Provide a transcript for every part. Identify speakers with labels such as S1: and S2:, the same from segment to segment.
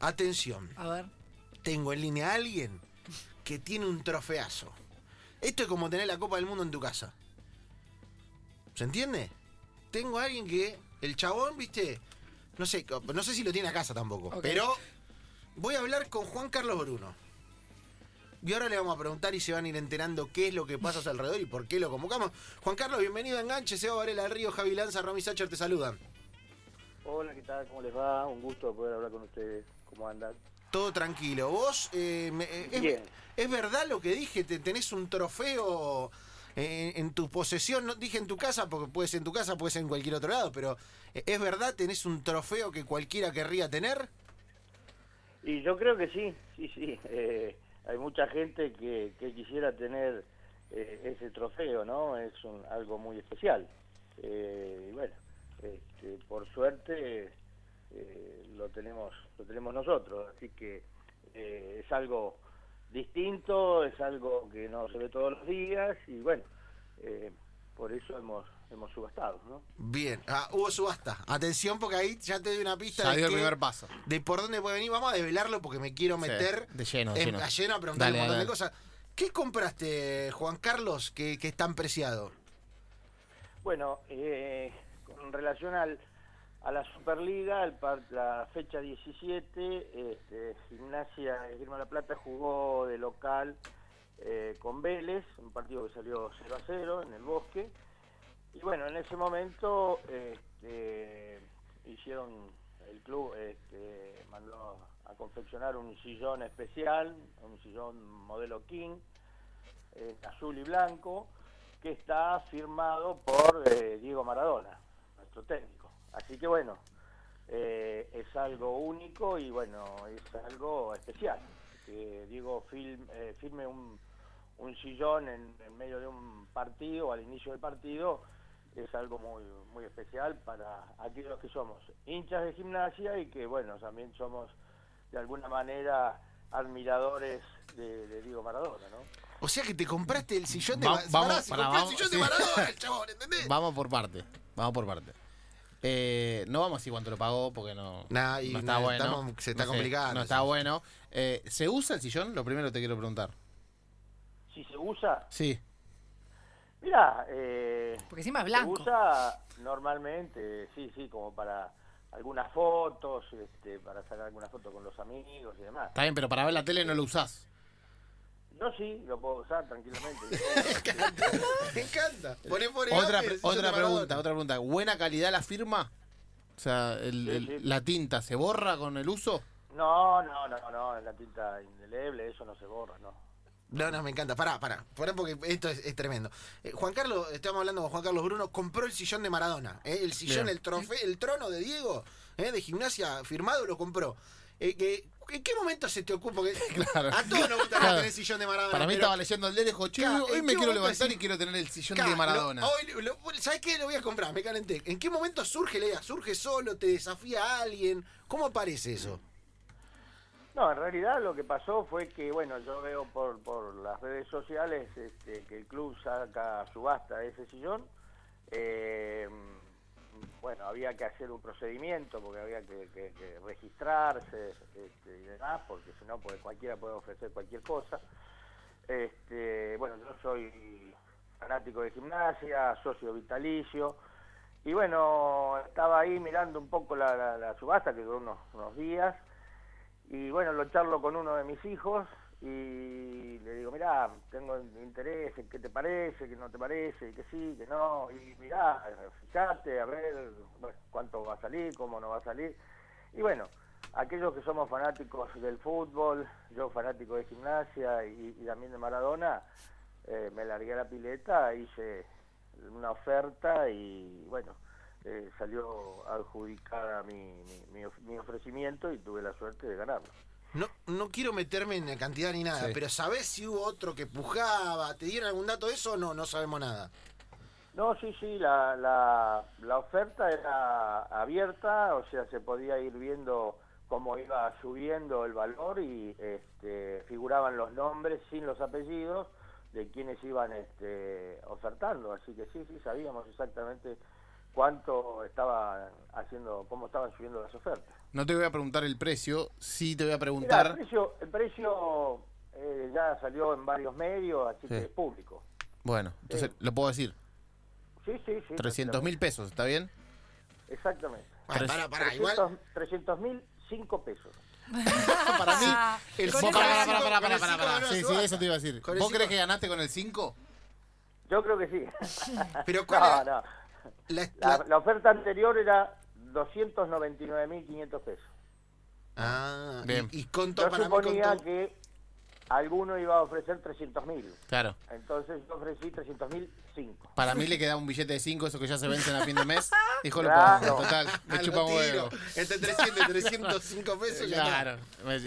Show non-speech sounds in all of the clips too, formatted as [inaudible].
S1: Atención.
S2: A ver.
S1: Tengo en línea a alguien que tiene un trofeazo. Esto es como tener la Copa del Mundo en tu casa. ¿Se entiende? Tengo a alguien que. El chabón, viste. No sé, no sé si lo tiene a casa tampoco. Pero voy a hablar con Juan Carlos Bruno. Y ahora le vamos a preguntar y se van a ir enterando qué es lo que pasa a su alrededor y por qué lo convocamos. Juan Carlos, bienvenido a Enganche, Seba Varela del Río, Javi Lanza, Romy Sacher te saludan.
S3: Hola, ¿qué tal? ¿Cómo les va? Un gusto poder hablar con ustedes. ¿Cómo andan?
S1: Todo tranquilo. Vos, eh, me- eh, es,
S3: Bien.
S1: es verdad lo que dije? ¿Te, ¿Tenés un trofeo eh, en tu posesión? No dije en tu casa, porque puede ser en tu casa, puede ser en cualquier otro lado, pero eh, ¿es verdad? ¿Tenés un trofeo que cualquiera querría tener?
S3: Y yo creo que sí, sí, sí. [laughs] Eh, hay mucha gente que, que quisiera tener eh, ese trofeo, ¿no? Es un- algo muy especial. Eh, y bueno, este, por suerte eh, lo tenemos lo tenemos nosotros, así que eh, es algo distinto, es algo que no se ve todos los días y bueno, eh, por eso hemos hemos subastado, ¿no?
S1: Bien, ah, hubo subasta. Atención, porque ahí ya te doy una pista
S4: Ya
S1: de,
S4: el
S1: qué-
S4: primer paso.
S1: de por dónde puede venir. Vamos a develarlo porque me quiero
S4: Sí,
S1: meter
S4: de lleno, de
S1: en-
S4: lleno.
S1: a lleno a preguntar
S4: Dale,
S1: un montón de cosas. ¿Qué compraste, Juan Carlos, que, que es tan preciado?
S3: Bueno, eh, con relación al, a la Superliga, la fecha 17, este, Gimnasia de Grima La Plata jugó de local eh, con Vélez, un partido que salió 0 a 0 en el bosque. Y bueno, en ese momento este, hicieron, el club este, mandó a confeccionar un sillón especial, un sillón modelo King, en azul y blanco, que está firmado por eh, Diego Maradona, nuestro técnico. Así que bueno, eh, es algo único y bueno, es algo especial. Que Diego film- eh, firme un, un sillón en, en medio de un partido, al inicio del partido, es algo muy, muy especial para aquellos que somos hinchas de gimnasia y que bueno, también somos de alguna manera admiradores de, de Diego Maradona, ¿no?
S1: O sea que te compraste el sillón de
S4: Va-
S1: Ma-
S4: vamos,
S1: Pará, se
S4: pará,
S1: compró
S4: vamos,
S1: el sillón de
S4: sí.
S1: Maradona, el [laughs] chabón, ¿entendés?
S4: Vamos por parte. Vamos por parte. Eh, no vamos a decir cuánto lo pagó porque no,
S1: Nah, y
S4: no está
S1: nah,
S4: bueno.
S1: estamos- se está
S4: No sé,
S1: complicando
S4: No
S1: eso.
S4: está bueno. Eh, ¿Se usa el sillón? Lo primero te quiero preguntar.
S3: Si se usa,
S4: Sí.
S3: mira, eh,
S2: Porque encima es
S3: se
S2: blanco.
S3: usa normalmente, sí, sí, como para algunas fotos, este, para sacar algunas fotos con los amigos y demás.
S4: Está bien, pero para ver la tele no lo usás.
S3: Yo sí, lo puedo usar tranquilamente. [laughs]
S1: Me encanta. Poné por
S4: Otra, pre- otra pregunta, otra pregunta. ¿Buena calidad la firma? O sea, el-
S3: Sí,
S4: el-
S3: sí.
S4: ¿la tinta se borra con el uso?
S3: No, no, no, no, es la tinta indeleble, eso no se borra, no.
S1: No, no, me encanta. Pará, pará. Pará porque esto es, es tremendo. Eh, Juan Carlos, estamos hablando con Juan Carlos Bruno, compró el sillón de Maradona. eh, El sillón,
S4: Bien.
S1: el trofeo, el trono de Diego, eh, de gimnasia firmado, lo compró. Eh, que- ¿En qué momento se te ocupa? Porque [laughs]
S4: Claro.
S1: a todos nos gusta
S4: Claro.
S1: tener el sillón de Maradona.
S4: Para mí
S1: pero-
S4: estaba leyendo el y dijo, che, hoy
S1: ¿en
S4: me quiero levantar
S1: decís?
S4: y quiero tener el sillón
S1: Claro,
S4: de Maradona.
S1: lo- hoy lo- ¿Sabes qué? Lo voy a comprar, me calenté. ¿En qué momento surge la idea? ¿Surge solo? ¿Te desafía a alguien? ¿Cómo aparece eso?
S3: No, en realidad lo que pasó fue que, bueno, yo veo por, por las redes sociales este, que el club saca subasta ese sillón. Eh, bueno, había que hacer un procedimiento porque había que, registrarse este, y demás, porque si no, pues cualquiera puede ofrecer cualquier cosa. Este, bueno, yo soy fanático de gimnasia, socio vitalicio. Y bueno, estaba ahí mirando un poco la, la- la subasta, que duró unos, unos días. Y bueno, lo charlo con uno de mis hijos y le digo, mirá, tengo interés en qué te parece, qué no te parece, y que sí, que no. Y mirá, fíjate, a ver cuánto va a salir, cómo no va a salir. Y bueno, aquellos que somos fanáticos del fútbol, yo fanático de gimnasia y, también de Maradona, eh, me largué a la pileta, hice una oferta y bueno, eh, salió adjudicada mi, mi, mi mi ofrecimiento y tuve la suerte de ganarlo.
S1: No, no quiero meterme en la cantidad ni nada,
S4: Sí.
S1: pero ¿sabés si hubo otro que pujaba? ¿Te dieron algún dato de eso o no? No sabemos nada.
S3: No, sí, sí, la, la, la oferta era abierta, o sea, se podía ir viendo cómo iba subiendo el valor y este, figuraban los nombres sin los apellidos de quienes iban este, ofertando, así que sí, sí, sabíamos exactamente cuánto estaba haciendo, cómo estaban subiendo las ofertas.
S4: No te voy a preguntar el precio, sí te voy a
S3: Mirá, el
S4: preguntar.
S3: precio, el precio eh, ya salió en varios medios, así que
S4: Sí.
S3: es público.
S4: Bueno, entonces lo puedo decir.
S3: Sí, sí, sí.
S4: 300 mil pesos, ¿está bien?
S3: Exactamente.
S4: Tres-
S1: pará, pará, igual.
S3: 300 mil, 5 pesos. [laughs]
S4: Para mí. [laughs]
S1: El
S4: pará, pará,
S1: cinco
S4: pará.
S1: ganó la
S4: Sí, sí, eso te iba a decir. ¿Vos
S1: cinco-
S4: crees que ganaste con el 5?
S3: Yo creo que sí.
S1: Pero [laughs] ¿cuál
S3: no, no.
S1: La-
S3: La,
S1: la-
S3: la oferta anterior era 299.500 pesos.
S1: Ah,
S4: Bien.
S1: y, y contó
S3: Yo
S1: para mí
S3: suponía
S1: contó-
S3: que alguno iba a ofrecer 300.000.
S4: Claro.
S3: Entonces yo ofrecí 300.000, 5.
S4: Para mí le quedaba un billete de 5, esos que ya se vencen a fin de mes. [laughs] Dijo, lo
S3: Claro.
S4: pongo, total, [laughs] me chupa un huevo.
S1: Entre 300 y 305 [laughs] pesos ya no.
S4: Claro,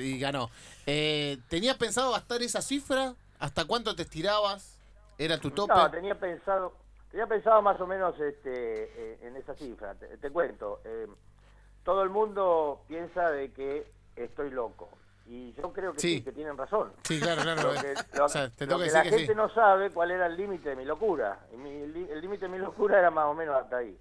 S4: y ganó. Eh, ¿Tenías pensado gastar esa cifra? ¿Hasta cuánto te estirabas? ¿Era tu tope?
S3: No, tenía pensado, tenía pensado más o menos este, eh, en esa cifra. Te, te cuento, eh, todo el mundo piensa de que estoy loco. Y yo creo que
S4: Sí.
S3: sí, que tienen razón.
S4: Sí, claro, claro. [laughs]
S3: Lo que, lo-
S4: o sea, te
S3: lo
S4: tengo que
S3: que la
S4: decir que
S3: gente
S4: sí.
S3: no sabe cuál era el límite de mi locura. Y mi el límite de mi locura era más o menos hasta ahí.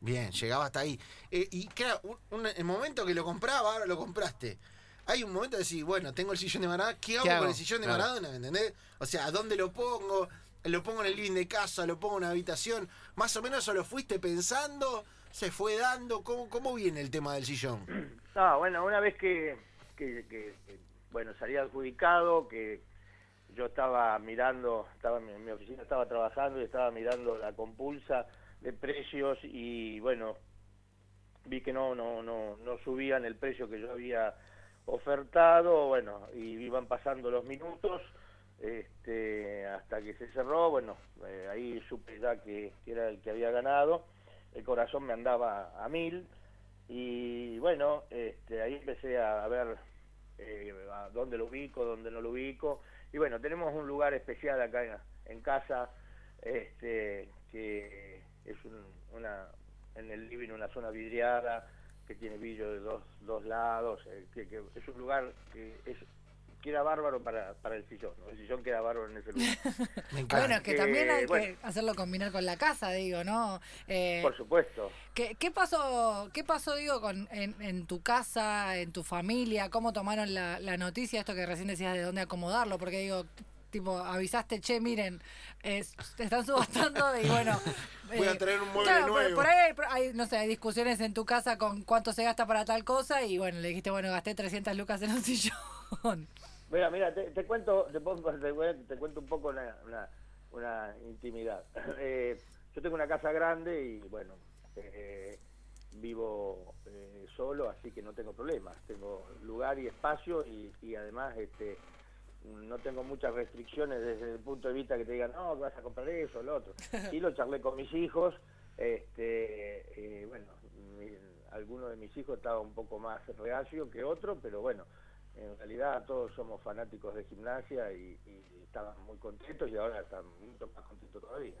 S1: Bien, llegaba hasta ahí. Eh, y claro, un, un- el momento que lo compraba, ahora lo compraste. Hay un momento de decir, bueno, tengo el sillón de Maradona, ¿qué hago,
S4: ¿Qué hago?
S1: con el sillón de
S4: Claro.
S1: Maradona? ¿Me entendés? O sea, ¿a dónde lo pongo? ¿Lo pongo en el living de casa? ¿Lo pongo en una habitación? Más o menos eso lo fuiste pensando, se fue dando. ¿Cómo, cómo viene el tema del sillón?
S3: No, [clears throat] bueno, una vez que, que, bueno, salí adjudicado, que yo estaba mirando, estaba en mi- en mi oficina, estaba trabajando y estaba mirando la compulsa de precios y bueno, vi que no, no, no, no subían el precio que yo había ofertado, bueno, y iban pasando los minutos este, hasta que se cerró, bueno, eh, ahí supe ya que, era el que había ganado, el corazón me andaba a mil, y bueno, este, ahí empecé a ver eh, dónde lo ubico, dónde no lo ubico. Y bueno, tenemos un lugar especial acá en, en casa, este, que es un- una, en el living una zona vidriada, que tiene vidrio de dos, dos lados, eh, que, que es un lugar que es queda bárbaro para, para el sillón, ¿no? el sillón queda bárbaro en ese lugar. [laughs]
S1: Me encanta.
S2: Bueno, es que
S3: que,
S2: también hay
S3: bueno.
S2: que hacerlo combinar con la casa, digo, ¿no? Eh,
S3: Por supuesto.
S2: ¿qué, qué pasó, qué pasó, digo, con, en, en tu casa, en tu familia? ¿Cómo tomaron la, la noticia, esto que recién decías de dónde acomodarlo? Porque digo, tipo, avisaste, che, miren, eh, te están subastando y bueno... [laughs]
S1: Voy a
S2: eh,
S1: traer un mueble
S2: claro,
S1: nuevo.
S2: Por, ahí hay, hay, no sé, hay discusiones en tu casa con cuánto se gasta para tal cosa y bueno, le dijiste, bueno, gasté 300 lucas en un sillón.
S3: Mira, mira, te, te cuento, te, pongo- te, te cuento un poco una, una, una intimidad. [clears throat] Eh, yo tengo una casa grande y bueno, eh, vivo eh, solo, así que no tengo problemas. Tengo lugar y espacio y, y además este, no tengo muchas restricciones desde el punto de vista que te digan, no, vas a comprar eso o lo otro. [laughs] Y lo charlé con mis hijos, este, eh, bueno, mi- alguno de mis hijos estaba un poco más reacio que otro, pero bueno, en realidad todos somos fanáticos de gimnasia y, y estaban muy contentos y ahora están mucho más contentos todavía.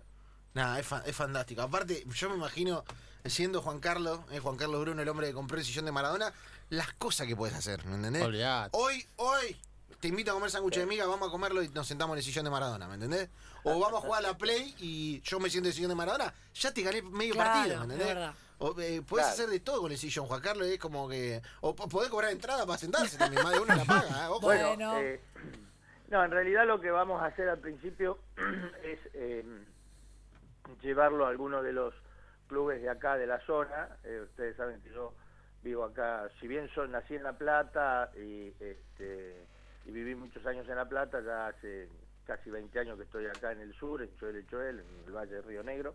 S1: Nada, es, fa- es fantástico. Aparte, yo me imagino, siendo Juan Carlos, eh, Juan Carlos Bruno, el hombre que compró el sillón de Maradona, las cosas que puedes hacer, ¿me entendés?
S4: Olvidate.
S1: Hoy, hoy, te invito a comer sándwich de miga, vamos a comerlo y nos sentamos en el sillón de Maradona, ¿me entendés? O vamos a jugar a la Play y yo me siento en el sillón de Maradona, ya te gané medio
S2: Claro,
S1: partido, ¿me
S2: es
S1: entendés?
S2: verdad.
S1: O, eh, podés
S3: Claro.
S1: hacer de todo con el sillón, Juan Carlos, es como que... O po- podés cobrar entrada para sentarse también, más de uno la paga, ¿eh? Ojo.
S2: Bueno.
S3: Bueno, eh, no, en realidad lo que vamos a hacer al principio [clears throat] es eh, llevarlo a alguno de los clubes de acá de la zona. Eh, ustedes saben que yo vivo acá, si bien yo nací en La Plata y, este, y viví muchos años en La Plata, ya hace casi 20 años que estoy acá en el sur, en Choel de Choel, en el Valle de Río Negro.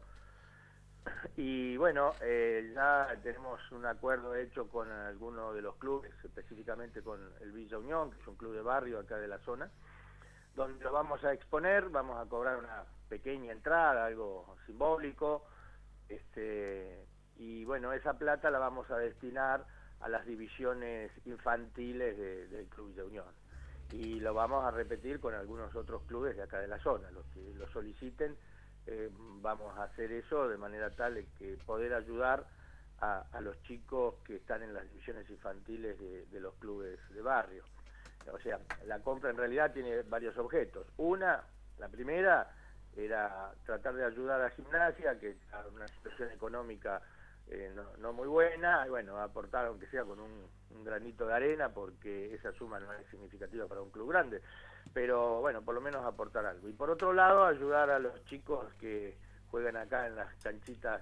S3: [clears throat] Y bueno, eh, ya tenemos un acuerdo hecho con algunos de los clubes, específicamente con el Villa Unión, que es un club de barrio acá de la zona, donde lo vamos a exponer, vamos a cobrar una pequeña entrada, algo simbólico, este, y bueno, esa plata la vamos a destinar a las divisiones infantiles de- del Club Villa Unión. Y lo vamos a repetir con algunos otros clubes de acá de la zona, los que lo soliciten eh, vamos a hacer eso de manera tal que poder ayudar a, a los chicos que están en las divisiones infantiles de, los clubes de barrio. O sea, la compra en realidad tiene varios objetos. Una, la primera, era tratar de ayudar a gimnasia, que en una situación económica eh, no, no muy buena, y bueno, aportar aunque sea con un, granito de arena, porque esa suma no es significativa para un club grande, pero bueno, por lo menos aportar algo. Y por otro lado, ayudar a los chicos que juegan acá en las canchitas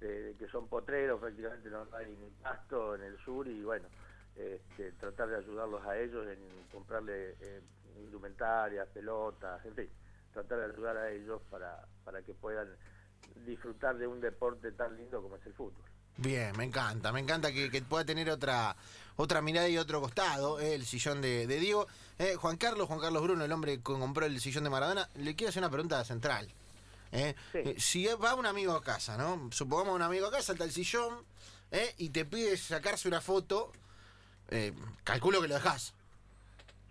S3: de- que son potreros, prácticamente no hay ni pasto en el sur, y bueno, este, tratar de ayudarlos a ellos en comprarle eh, indumentarias, pelotas, en fin, tratar de ayudar a ellos para, para que puedan disfrutar de un deporte tan lindo como es el fútbol.
S1: Bien, me encanta, me encanta que, que pueda tener otra otra mirada y otro costado, eh, el sillón de, de Diego. Eh, Juan Carlos, Juan Carlos Bruno, el hombre que compró el sillón de Maradona, le quiero hacer una pregunta central. eh.
S3: Sí.
S1: Eh, si va un amigo a casa, ¿no? Supongamos un amigo a casa, salta el sillón eh, y te pide sacarse una foto, eh, calculo que lo dejas.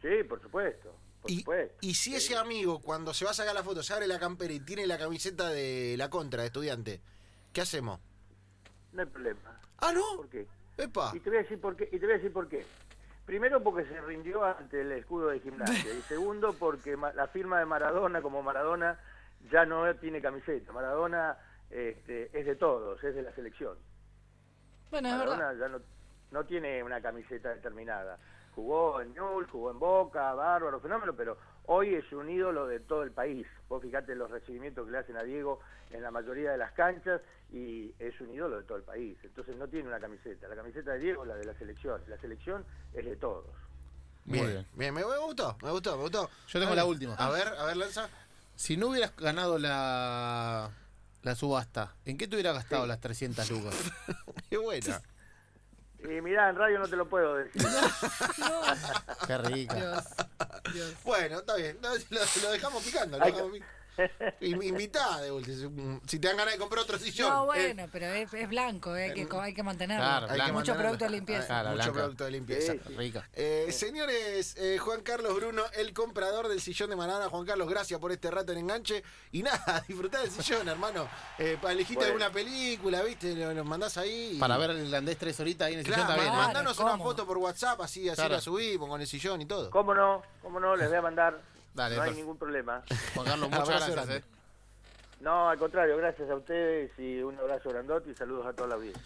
S3: Sí, por supuesto, por
S1: Y,
S3: supuesto.
S1: y si ese amigo, cuando se va a sacar la foto, se abre la campera y tiene la camiseta de la contra de estudiante, ¿qué hacemos?
S3: No hay problema.
S1: Ah, no.
S3: ¿Por qué?
S1: Epa.
S3: Y te voy a decir por qué. Y te voy a decir por qué. Primero porque se rindió ante el escudo de gimnasia. Y [laughs] segundo porque ma- la firma de Maradona como Maradona ya no tiene camiseta. Maradona este, es de todos, es de la selección.
S2: Bueno, es verdad.
S3: Maradona ya no, no tiene una camiseta determinada. Jugó en Newell's, jugó en Boca, bárbaro, fenómeno, pero hoy es un ídolo de todo el país. Vos fijate los recibimientos que le hacen a Diego en la mayoría de las canchas y es un ídolo de todo el país. Entonces no tiene una camiseta. La camiseta de Diego es la de la selección. La selección es de todos.
S4: Muy
S1: Bien,
S4: bien.
S1: bien, me, me gustó, me gustó, me gustó.
S4: Yo tengo
S1: A
S4: la
S1: ver,
S4: última.
S1: A ver, a ver, lanza.
S4: Si no hubieras ganado la, la subasta, ¿en qué te hubieras gastado
S3: Sí.
S4: las 300 lucas? [laughs]
S1: Qué buena. [laughs]
S3: Y mirá, en radio no te lo puedo decir.
S4: Qué rica.
S2: Dios, Dios.
S1: Bueno, está bien. Lo, dejamos picando. Lo dejamos Invitá de última. Si te dan ganas de comprar otro sillón.
S2: No,
S1: eh,
S2: bueno, pero es, es blanco, eh, que co- hay que mantenerlo.
S4: Claro,
S1: hay que
S4: blanco.
S2: Mucho
S1: mantenerlo.
S2: producto de limpieza.
S4: Claro,
S1: Mucho producto de limpieza.
S3: Sí.
S4: Rica.
S1: Eh, señores, eh, Juan Carlos Bruno, el comprador del sillón de Maradona. Juan Carlos, gracias por este rato en enganche. Y nada, [laughs] disfrutá del sillón, hermano. Eh, para elegirte
S3: Bueno.
S1: alguna película, ¿viste? Lo, lo mandás ahí. y-
S4: Para ver el irlandés tres horitas ahí en el
S1: Claro,
S4: sillón ¿eh?
S1: mandanos una
S2: cómodo.
S1: foto por WhatsApp, así, así
S4: Claro.
S1: la subimos con el sillón y todo.
S3: ¿Cómo no? ¿Cómo no? Les voy a mandar.
S4: Dale,
S3: no hay ningún problema.
S4: Juan Carlos, [laughs] muchas gracias. eh.
S3: No, al contrario, gracias a ustedes y un abrazo grandote y saludos a toda la audiencia.